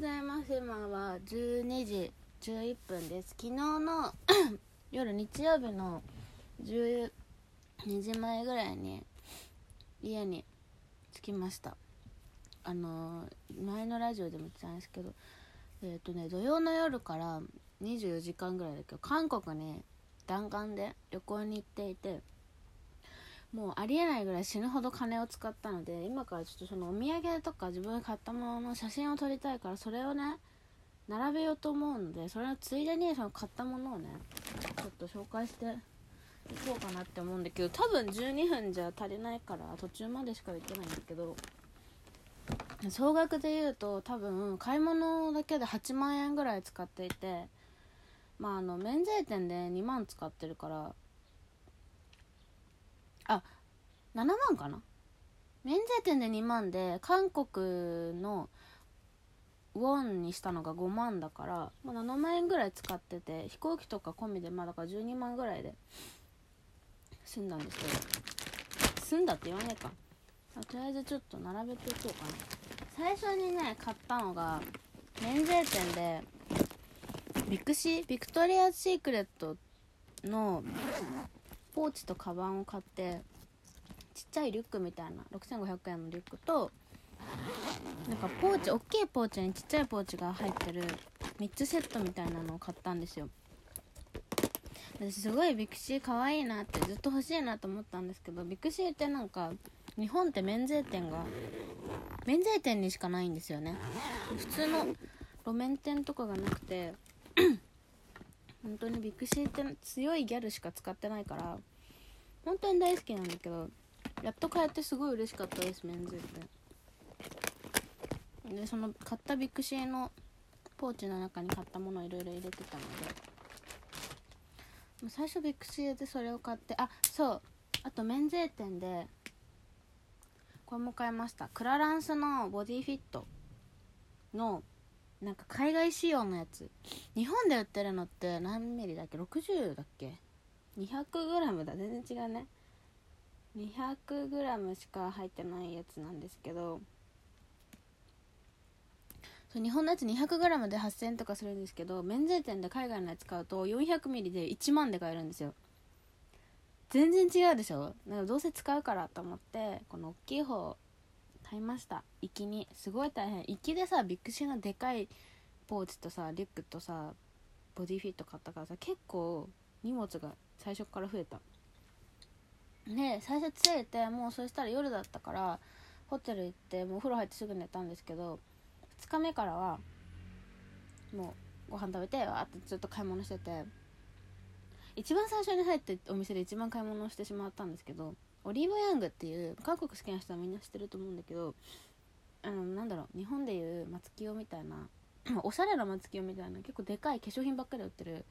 ございます。今は12時11分です。昨日の 夜日曜日の12時前ぐらいに家に着きました。あの前のラジオでも言ってたんですけどえっ、とね土曜の夜から24時間ぐらいだけど韓国に弾丸で旅行に行っていてもうありえないぐらい死ぬほど金を使ったので今からちょっとそのお土産とか自分が買ったものの写真を撮りたいからそれをね並べようと思うのでそれのついでにその買ったものをねちょっと紹介していこうかなって思うんだけど多分12分じゃ足りないから途中までしかできないんだけど総額で言うと多分買い物だけで8万円ぐらい使っていてまああの免税店で2万使ってるからあ7万かな？免税店で2万で韓国のウォンにしたのが5万だから、まあ、7万円ぐらい使ってて飛行機とか込みでまあだから12万ぐらいで済んだんですけど。済んだって言わないか。あとりあえずちょっと並べていこうかな。最初にね買ったのが免税店でビクシービクトリア・シークレットのポーチとカバンを買ってちっちゃいリュックみたいな6500円のリュックとなんかポーチ大きいポーチにちっちゃいポーチが入ってる3つセットみたいなのを買ったんですよ。私すごいビクシー可愛いなってずっと欲しいなと思ったんですけどビクシーってなんか日本って免税店が免税店にしかないんですよね。普通の路面店とかがなくて 本当にビクシーって強いギャルしか使ってないから本当に大好きなんだけどやっと買えてすごい嬉しかったです免税店でその買ったビクシーのポーチの中に買ったものをいろいろ入れてたので。最初ビクシーでそれを買ってあそう。あと免税店でこれも買いました。クラランスのボディフィットのなんか海外仕様のやつ。日本で売ってるのって何ミリだっけ？60だっけ？200g だ。全然違うね。200g しか入ってないやつなんですけどそう日本のやつ 200g で8000円とかするんですけど免税店で海外のやつ買うと 400ml で1万で買えるんですよ。全然違うでしょ？なんかどうせ使うからと思ってこの大きい方買いました。行きにすごい大変。行きでさビッグシーのでかいポーチとさリュックとさボディフィット買ったからさ結構荷物が最初から増えた。で最初着いてもうそしたら夜だったからホテル行ってもうお風呂入ってすぐ寝たんですけど2日目からはもうご飯食べてわーってずっと買い物してて一番最初に入ってお店で一番買い物をしてしまったんですけどオリーブヤングっていう韓国好きな人はみんな知ってると思うんだけどあのなんだろう日本でいう松清みたいな おしゃれな松清みたいな結構でかい化粧品ばっかり売ってる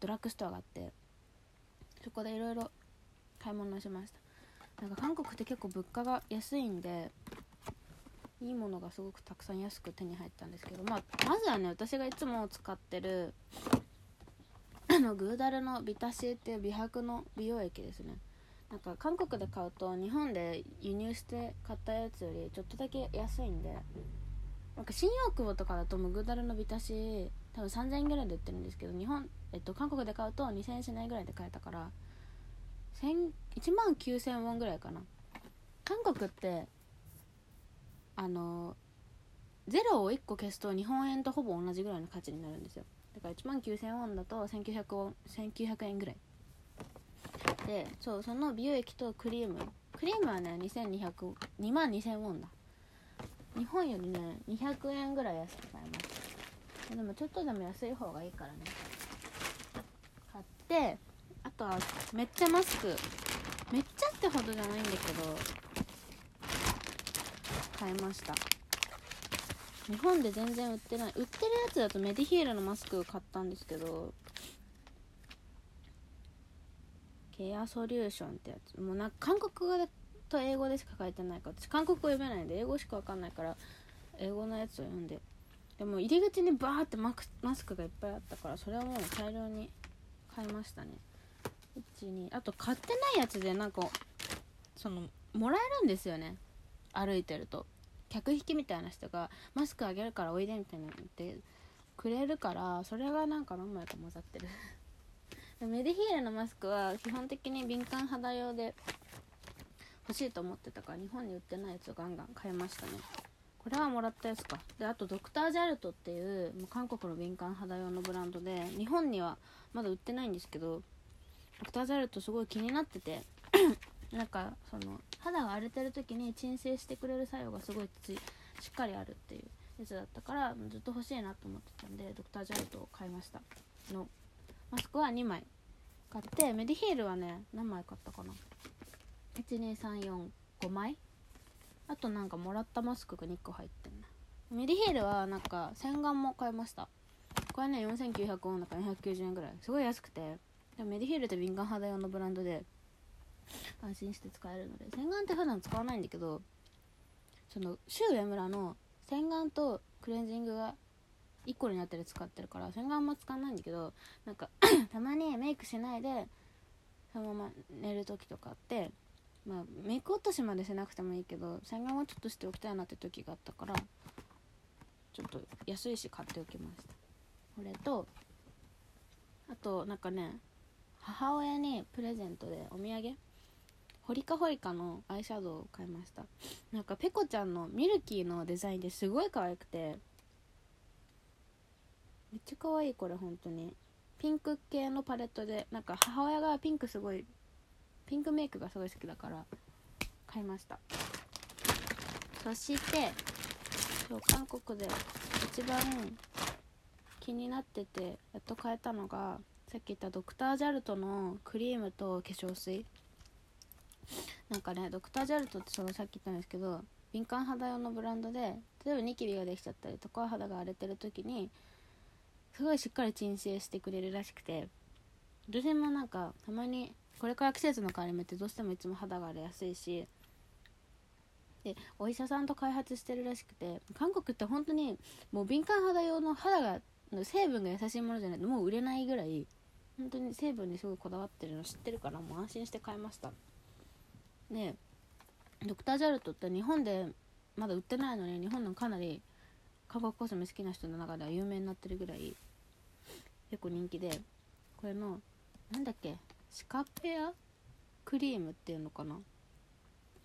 ドラッグストアがあってそこでいろいろ買い物しました。なんか韓国って結構物価が安いんでいいものがすごくたくさん安く手に入ったんですけど、まあ、まずはね私がいつも使ってるあのグーダルのビタシーっていう美白の美容液ですね。なんか韓国で買うと日本で輸入して買ったやつよりちょっとだけ安いんでなんか新大久保とかだともうグーダルのビタシー多分3000円ぐらいで売ってるんですけど日本、えっと、韓国で買うと2000円しないぐらいで買えたから1万9000ウォンぐらいかな。韓国ってあのゼロを1個消すと日本円とほぼ同じぐらいの価値になるんですよ。だから1万9000ウォンだと1900ウォン1900円ぐらい。でそうその美容液とクリーム。クリームはね2200 2万2000ウォンだ。日本よりね200円ぐらい安く買えます。でもちょっとでも安い方がいいからね。買ってとはめっちゃマスク。めっちゃってほどじゃないんだけど。買いました。日本で全然売ってない。売ってるやつだとメディヒールのマスク買ったんですけど。ケアソリューションってやつ。もうなんか韓国語でと英語でしか書いてないから。私韓国語読めないんで英語しか分かんないから英語のやつを読んで。でも入り口にバーってマクマスクがいっぱいあったからそれはもう大量に買いましたね。12あと買ってないやつでなんかそのもらえるんですよね。歩いてると。客引きみたいな人がマスクあげるからおいでみたいなってくれるからそれがなんか何枚か混ざってる。メディヒールのマスクは基本的に敏感肌用で欲しいと思ってたから日本に売ってないやつをガンガン買いましたね。これはもらったやつか。であとドクタージャルトっていうもう韓国の敏感肌用のブランドで日本にはまだ売ってないんですけどドクタージャルトすごい気になってて。なんかその肌が荒れてる時に鎮静してくれる作用がすごいついしっかりあるっていうやつだったからずっと欲しいなと思ってたんでドクタージャルトを買いました。のマスクは2枚買ってメディヒールはね何枚買ったかな。12345枚。あとなんかもらったマスクが2個入ってんなメディヒールはなんか洗顔も買いました。これね4900ウォンだから290円ぐらい。すごい安くて。でもメディヒールって敏感肌用のブランドで安心して使えるので洗顔って普段使わないんだけどそのシュウエムラの洗顔とクレンジングが1個になってる使ってるから洗顔も使わないんだけどなんか たまにメイクしないでそのまま寝る時とかあってまあメイク落としまでしなくてもいいけど洗顔はちょっとしておきたいなって時があったからちょっと安いし買っておきました。これとあとなんかね母親にプレゼントでお土産。ホリカホリカのアイシャドウを買いました。なんかペコちゃんのミルキーのデザインですごい可愛くて。めっちゃ可愛いこれ本当に。ピンク系のパレットでなんか母親がピンクすごいピンクメイクがすごい好きだから買いました。そしてそう韓国で一番気になっててやっと買えたのがさっき言ったドクタージャルトのクリームと化粧水。なんかねドクタージャルトってそのさっき言ったんですけど敏感肌用のブランドで例えばニキビができちゃったりとか肌が荒れてる時にすごいしっかり鎮静してくれるらしくて私もなんかたまにこれから季節の変わり目ってどうしてもいつも肌が荒れやすいしでお医者さんと開発してるらしくて韓国って本当にもう敏感肌用の肌が成分が優しいものじゃないともう売れないぐらい本当に成分にすごいこだわってるの知ってるからもう安心して買いました。でドクタージャルトって日本でまだ売ってないのに日本のかなり韓国コスメ好きな人の中では有名になってるぐらい結構人気でこれのなんだっけ？シカペアクリームっていうのかな？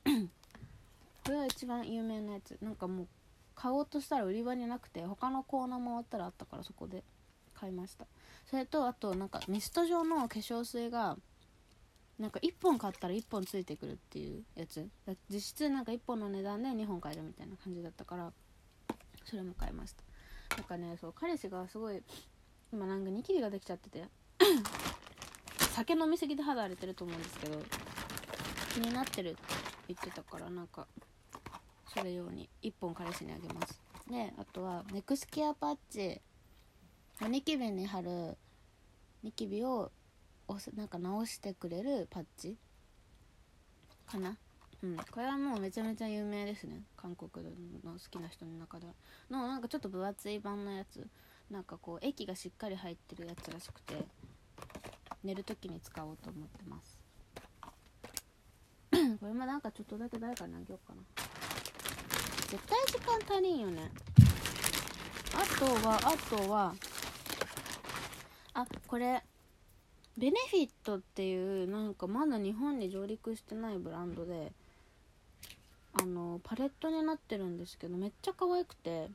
これは一番有名なやつ。なんかもう買おうとしたら売り場になくて他のコーナー回ったらあったからそこで。買いました。それとあとなんかミスト状の化粧水がなんか1本買ったら1本ついてくるっていうやつ。実質なんか1本の値段で2本買えるみたいな感じだったからそれも買いました。なんかねそう彼氏がすごい今なんかニキビができちゃってて 酒飲みすぎて肌荒れてると思うんですけど気になってるって言ってたからなんかそれ用に1本彼氏にあげます。であとはネクスケアパッチ。ニキビに貼るニキビをなんか直してくれるパッチかな？うん。これはもうめちゃめちゃ有名ですね。韓国の好きな人の中では。のなんかちょっと分厚い版のやつ。なんかこう液がしっかり入ってるやつらしくて寝る時に使おうと思ってます。これもなんかちょっとだけ誰かにあげようかな。絶対時間足りんよね。あとはあとはあこれベネフィットっていうなんかまだ日本に上陸してないブランドであのパレットになってるんですけどめっちゃ可愛くて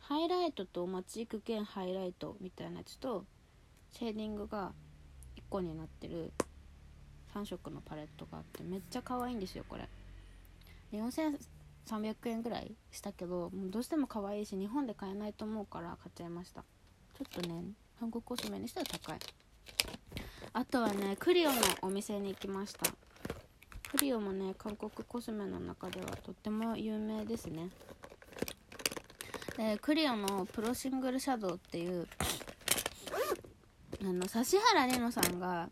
ハイライトと街行く兼ハイライトみたいなやつとシェーディングが1個になってる3色のパレットがあってめっちゃ可愛いんですよこれ。4300円ぐらいしたけどもうどうしても可愛いし日本で買えないと思うから買っちゃいました。ちょっとね。韓国コスメにしては高い。あとはねクリオのお店に行きました。クリオもね韓国コスメの中ではとっても有名ですね。でクリオのプロシングルシャドウっていうあの指原莉乃さんが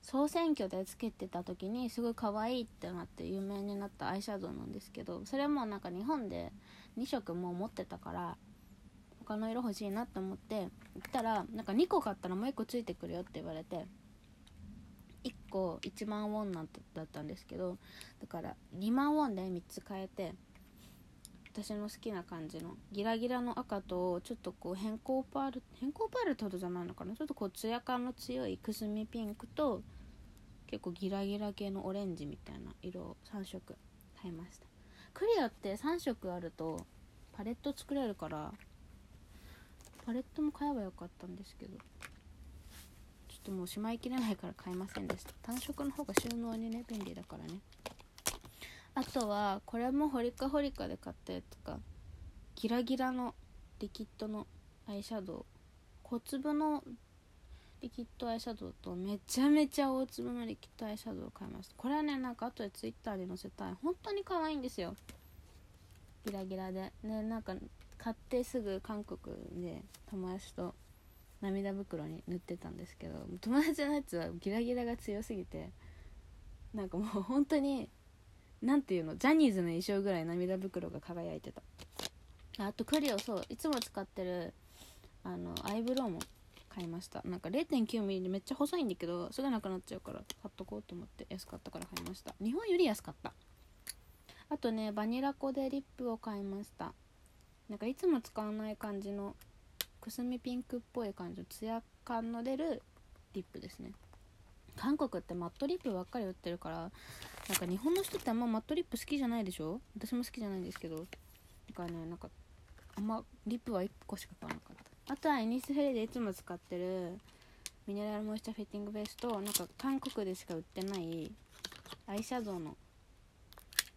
総選挙でつけてた時にすごい可愛いってなって有名になったアイシャドウなんですけどそれもなんか日本で2色も持ってたから他の色欲しいなって思って行ったらなんか2個買ったらもう1個ついてくるよって言われて1個1万ウォンなんだったんですけどだから2万ウォンで3つ買えて私の好きな感じのギラギラの赤とちょっとこう変更パール変更パールってほどじゃないのかな？ちょっとこうツヤ感の強いくすみピンクと結構ギラギラ系のオレンジみたいな色を3色買いました。クリアって3色あるとパレット作れるからパレットも買えばよかったんですけど。ちょっともうしまいきれないから買いませんでした。単色の方が収納にね便利だからね。あとはこれもホリカホリカで買ったやつか。ギラギラのリキッドのアイシャドウ。小粒のリキッドアイシャドウとめちゃめちゃ大粒のリキッドアイシャドウを買いました。これはねなんか後でツイッターで載せたい。本当に可愛いんですよ。ギラギラで。ねなんか買ってすぐ韓国で友達と涙袋に塗ってたんですけど友達のやつはギラギラが強すぎてなんかもう本当に何ていうのジャニーズの衣装ぐらい涙袋が輝いてた。あとクリオそういつも使ってるあのアイブロウも買いました。なんか 0.9mm でめっちゃ細いんだけどすぐなくなっちゃうから買っとこうと思って安かったから買いました。日本より安かった。あとねバニラコでリップを買いました。なんかいつも使わない感じのくすみピンクっぽい感じのツヤ感の出るリップですね。韓国ってマットリップばっかり売ってるからなんか日本の人ってあんまマットリップ好きじゃないでしょ？私も好きじゃないんですけど。だからねなんかあんまリップは1個しか買わなかった。あとはエニスフェレでいつも使ってるミネラルモイスチャーフィッティングベースとなんか韓国でしか売ってないアイシャドウの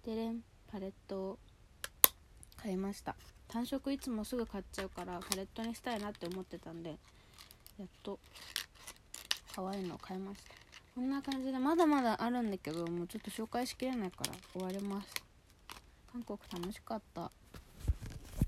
デレンパレットを買いました。単色いつもすぐ買っちゃうからパレットにしたいなって思ってたんでやっと可愛いのを買いました。こんな感じでまだまだあるんだけどもうちょっと紹介しきれないから終わります。韓国楽しかった。